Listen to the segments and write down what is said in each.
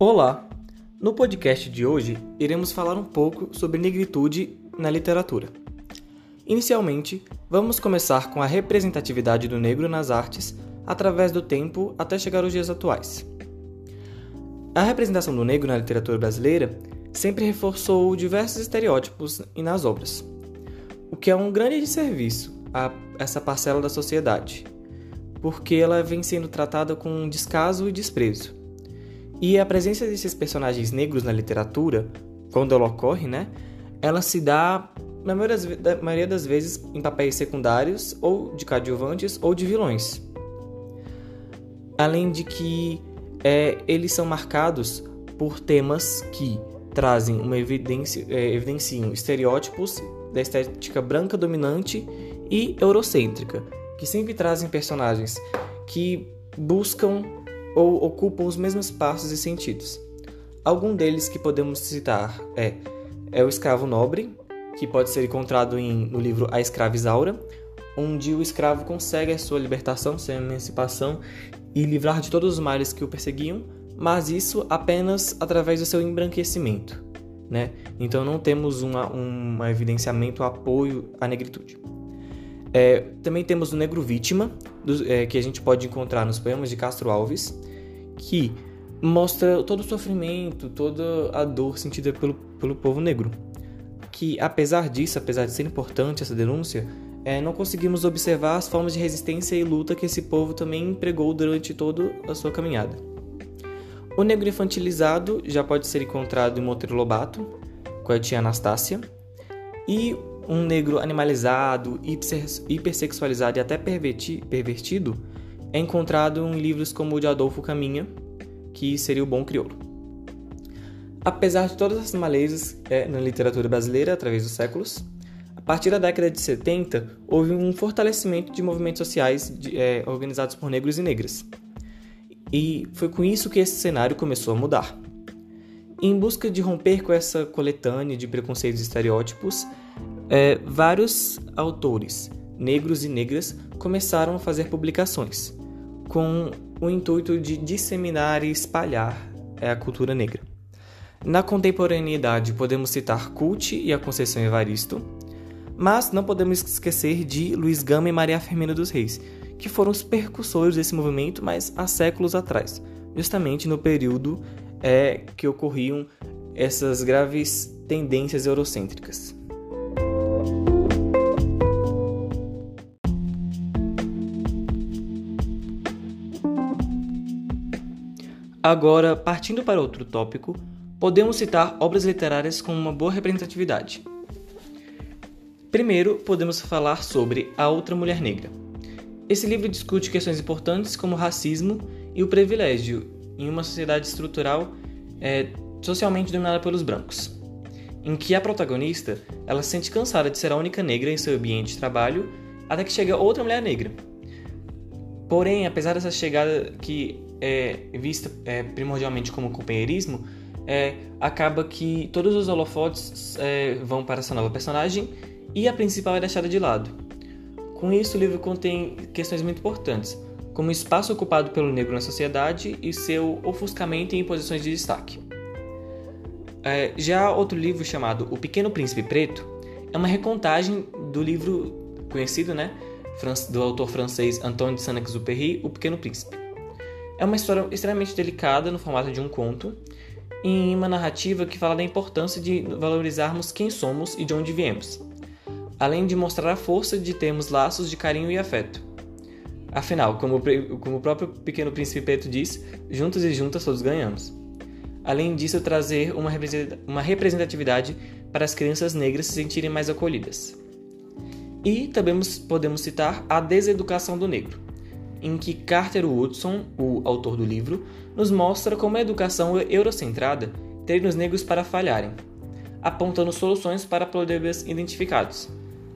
Olá! No podcast de hoje, iremos falar um pouco sobre negritude na literatura. Inicialmente, vamos começar com a representatividade do negro nas artes através do tempo até chegar aos dias atuais. A representação do negro na literatura brasileira sempre reforçou diversos estereótipos e nas obras, o que é um grande desserviço a essa parcela da sociedade, porque ela vem sendo tratada com descaso e desprezo e a presença desses personagens negros na literatura, quando ela ocorre, né, ela se dá, na maioria das vezes, em papéis secundários, ou de coadjuvantes, ou de vilões. Além de que é, eles são marcados por temas que trazem uma evidência, é, evidenciam estereótipos da estética branca dominante e eurocêntrica, que sempre trazem personagens que buscam ou ocupam os mesmos espaços e sentidos. Algum deles que podemos citar é, é o escravo nobre, que pode ser encontrado em, no livro A Escrava Isaura, onde o escravo consegue a sua libertação, sua emancipação e livrar de todos os males que o perseguiam, mas isso apenas através do seu embranquecimento. Né? Então não temos uma, um evidenciamento, apoio à negritude. É, também temos o negro vítima, do, é, que a gente pode encontrar nos poemas de Castro Alves, que mostra todo o sofrimento, toda a dor sentida pelo, pelo povo negro. Que apesar disso, apesar de ser importante essa denúncia, é, não conseguimos observar as formas de resistência e luta que esse povo também empregou durante toda a sua caminhada. O negro infantilizado já pode ser encontrado em Monteiro Lobato, com a tia Anastácia, e um negro animalizado, hipersexualizado e até pervertido é encontrado em livros como o de Adolfo Caminha, que seria o Bom Crioulo. Apesar de todas as malezas é, na literatura brasileira através dos séculos, a partir da década de 70 houve um fortalecimento de movimentos sociais de, é, organizados por negros e negras. E foi com isso que esse cenário começou a mudar. Em busca de romper com essa coletânea de preconceitos e estereótipos, é, vários autores, negros e negras, começaram a fazer publicações com o intuito de disseminar e espalhar é, a cultura negra. Na contemporaneidade, podemos citar Cult e a Conceição Evaristo, mas não podemos esquecer de Luiz Gama e Maria Firmina dos Reis, que foram os percussores desse movimento, mas há séculos atrás, justamente no período é, que ocorriam essas graves tendências eurocêntricas. Agora, partindo para outro tópico, podemos citar obras literárias com uma boa representatividade. Primeiro, podemos falar sobre A Outra Mulher Negra. Esse livro discute questões importantes como racismo e o privilégio em uma sociedade estrutural é, socialmente dominada pelos brancos, em que a protagonista ela se sente cansada de ser a única negra em seu ambiente de trabalho até que chega outra mulher negra. Porém, apesar dessa chegada que é vista é, primordialmente como companheirismo, é, acaba que todos os holofotes é, vão para essa nova personagem e a principal é deixada de lado. Com isso, o livro contém questões muito importantes, como o espaço ocupado pelo negro na sociedade e seu ofuscamento em posições de destaque. É, já outro livro chamado O Pequeno Príncipe Preto é uma recontagem do livro conhecido, né, do autor francês Antoine de Saint-Exupéry, O Pequeno Príncipe. É uma história extremamente delicada no formato de um conto, em uma narrativa que fala da importância de valorizarmos quem somos e de onde viemos, além de mostrar a força de termos laços de carinho e afeto. Afinal, como, como o próprio Pequeno Príncipe Preto diz, juntos e juntas todos ganhamos. Além disso, trazer uma representatividade para as crianças negras se sentirem mais acolhidas. E também podemos citar a deseducação do negro, em que Carter Woodson, o autor do livro, nos mostra como a educação eurocentrada treina os negros para falharem, apontando soluções para problemas identificados.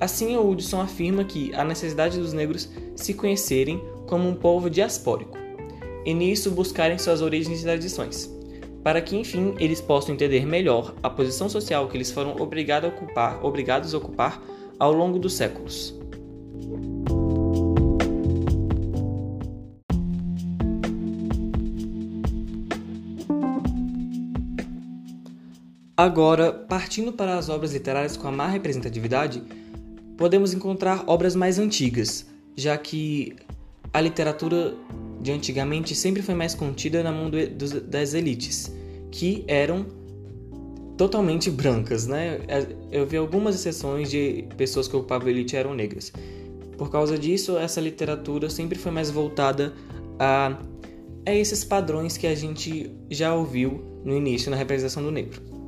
Assim, Woodson afirma que a necessidade dos negros se conhecerem como um povo diaspórico, e nisso buscarem suas origens e tradições, para que enfim eles possam entender melhor a posição social que eles foram obrigados a ocupar, obrigados a ocupar ao longo dos séculos. Agora, partindo para as obras literárias com a má representatividade, podemos encontrar obras mais antigas, já que a literatura de antigamente sempre foi mais contida na mão do, do, das elites, que eram totalmente brancas, né? É, eu vi algumas exceções de pessoas que ocupavam a elite eram negras. Por causa disso, essa literatura sempre foi mais voltada a, a esses padrões que a gente já ouviu no início na representação do negro.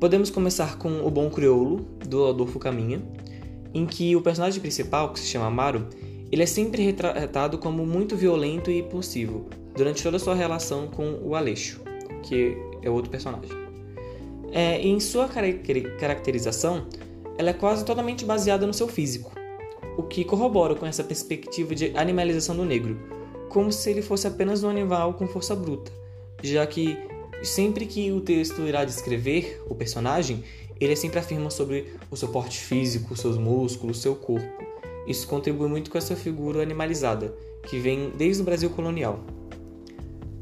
Podemos começar com O Bom Crioulo, do Adolfo Caminha, em que o personagem principal, que se chama Amaro, ele é sempre retratado como muito violento e impulsivo durante toda a sua relação com o Aleixo, que é outro personagem. É, em sua caracterização, ela é quase totalmente baseada no seu físico, o que corrobora com essa perspectiva de animalização do negro, como se ele fosse apenas um animal com força bruta, já que sempre que o texto irá descrever o personagem, ele sempre afirma sobre o seu porte físico, seus músculos, seu corpo. Isso contribui muito com essa figura animalizada, que vem desde o Brasil colonial.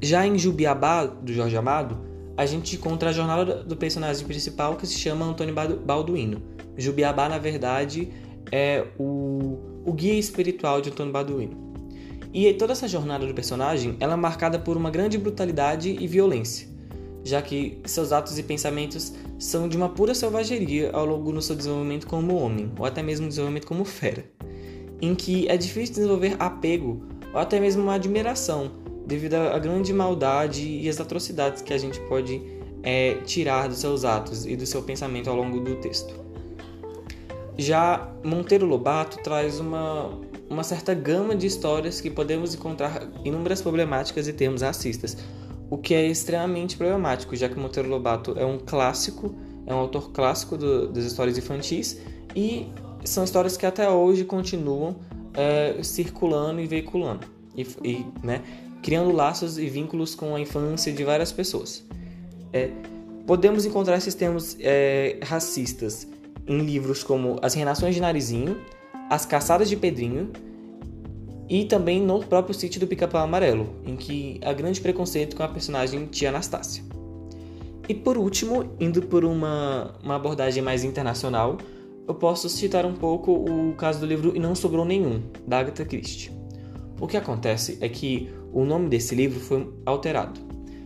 Já em Jubiabá, do Jorge Amado, a gente encontra a jornada do personagem principal que se chama Antônio Balduino. Jubiabá, na verdade, é o, o guia espiritual de Antônio Balduino. E toda essa jornada do personagem ela é marcada por uma grande brutalidade e violência já que seus atos e pensamentos são de uma pura selvageria ao longo do seu desenvolvimento como homem, ou até mesmo desenvolvimento como fera, em que é difícil desenvolver apego ou até mesmo uma admiração devido à grande maldade e às atrocidades que a gente pode é, tirar dos seus atos e do seu pensamento ao longo do texto. Já Monteiro Lobato traz uma, uma certa gama de histórias que podemos encontrar inúmeras problemáticas e termos racistas, o que é extremamente problemático, já que Monteiro Lobato é um clássico, é um autor clássico do, das histórias infantis e são histórias que até hoje continuam é, circulando e veiculando, e, e né, criando laços e vínculos com a infância de várias pessoas. É, podemos encontrar esses termos é, racistas em livros como As Renações de Narizinho, As Caçadas de Pedrinho, e também no próprio sítio do Pica-Pau Amarelo, em que há grande preconceito com a personagem Tia Anastácia. E por último, indo por uma, uma abordagem mais internacional, eu posso citar um pouco o caso do livro E Não Sobrou Nenhum, da Agatha Christie. O que acontece é que o nome desse livro foi alterado.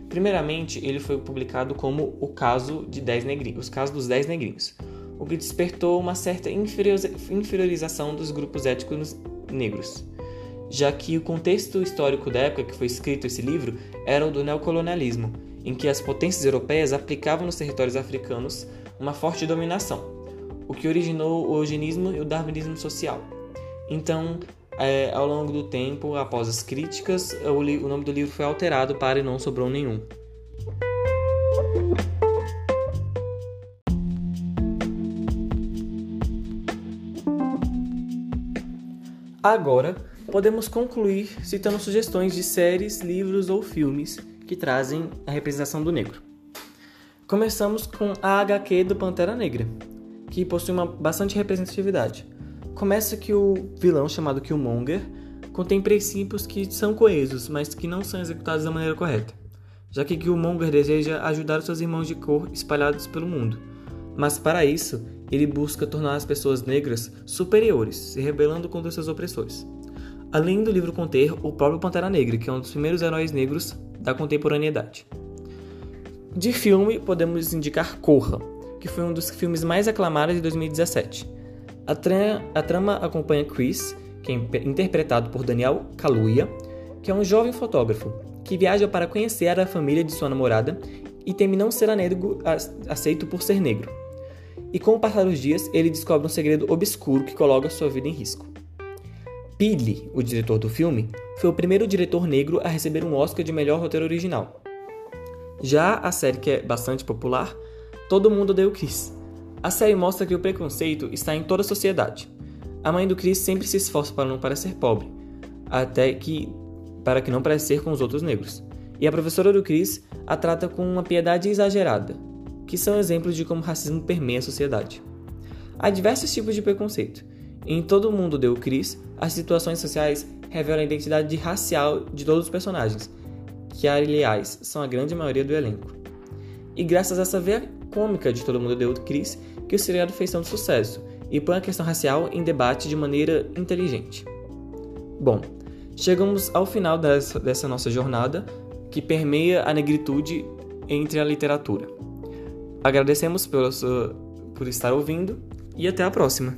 Primeiramente, ele foi publicado como o caso de dez negrinhos, os casos dos Dez Negrinhos, o que despertou uma certa inferiorização dos grupos étnicos negros já que o contexto histórico da época que foi escrito esse livro era o do neocolonialismo, em que as potências europeias aplicavam nos territórios africanos uma forte dominação, o que originou o eugenismo e o darwinismo social. Então, é, ao longo do tempo, após as críticas, o, o nome do livro foi alterado para E Não Sobrou Nenhum. Agora, podemos concluir citando sugestões de séries, livros ou filmes que trazem a representação do negro. Começamos com a HQ do Pantera Negra, que possui uma bastante representatividade. Começa que o vilão chamado Killmonger contém princípios que são coesos, mas que não são executados da maneira correta, já que Killmonger deseja ajudar seus irmãos de cor espalhados pelo mundo, mas para isso ele busca tornar as pessoas negras superiores, se rebelando contra seus opressores além do livro conter o próprio Pantera Negra, que é um dos primeiros heróis negros da contemporaneidade. De filme, podemos indicar Corra, que foi um dos filmes mais aclamados de 2017. A, tra a trama acompanha Chris, que é interpretado por Daniel Kaluuya, que é um jovem fotógrafo que viaja para conhecer a família de sua namorada e teme não ser negro aceito por ser negro. E com o passar dos dias, ele descobre um segredo obscuro que coloca sua vida em risco. Pili, o diretor do filme, foi o primeiro diretor negro a receber um Oscar de melhor roteiro original. Já a série que é bastante popular, Todo Mundo o Chris. A série mostra que o preconceito está em toda a sociedade. A mãe do Chris sempre se esforça para não parecer pobre, até que para que não parecer com os outros negros. E a professora do Chris a trata com uma piedade exagerada, que são exemplos de como o racismo permeia a sociedade. Há diversos tipos de preconceito, em Todo Mundo Deu Cris, as situações sociais revelam a identidade racial de todos os personagens, que aliás são a grande maioria do elenco. E graças a essa cômica de Todo Mundo Deu Cris que o seriado fez tanto sucesso e põe a questão racial em debate de maneira inteligente. Bom, chegamos ao final dessa, dessa nossa jornada que permeia a negritude entre a literatura. Agradecemos por, por estar ouvindo e até a próxima!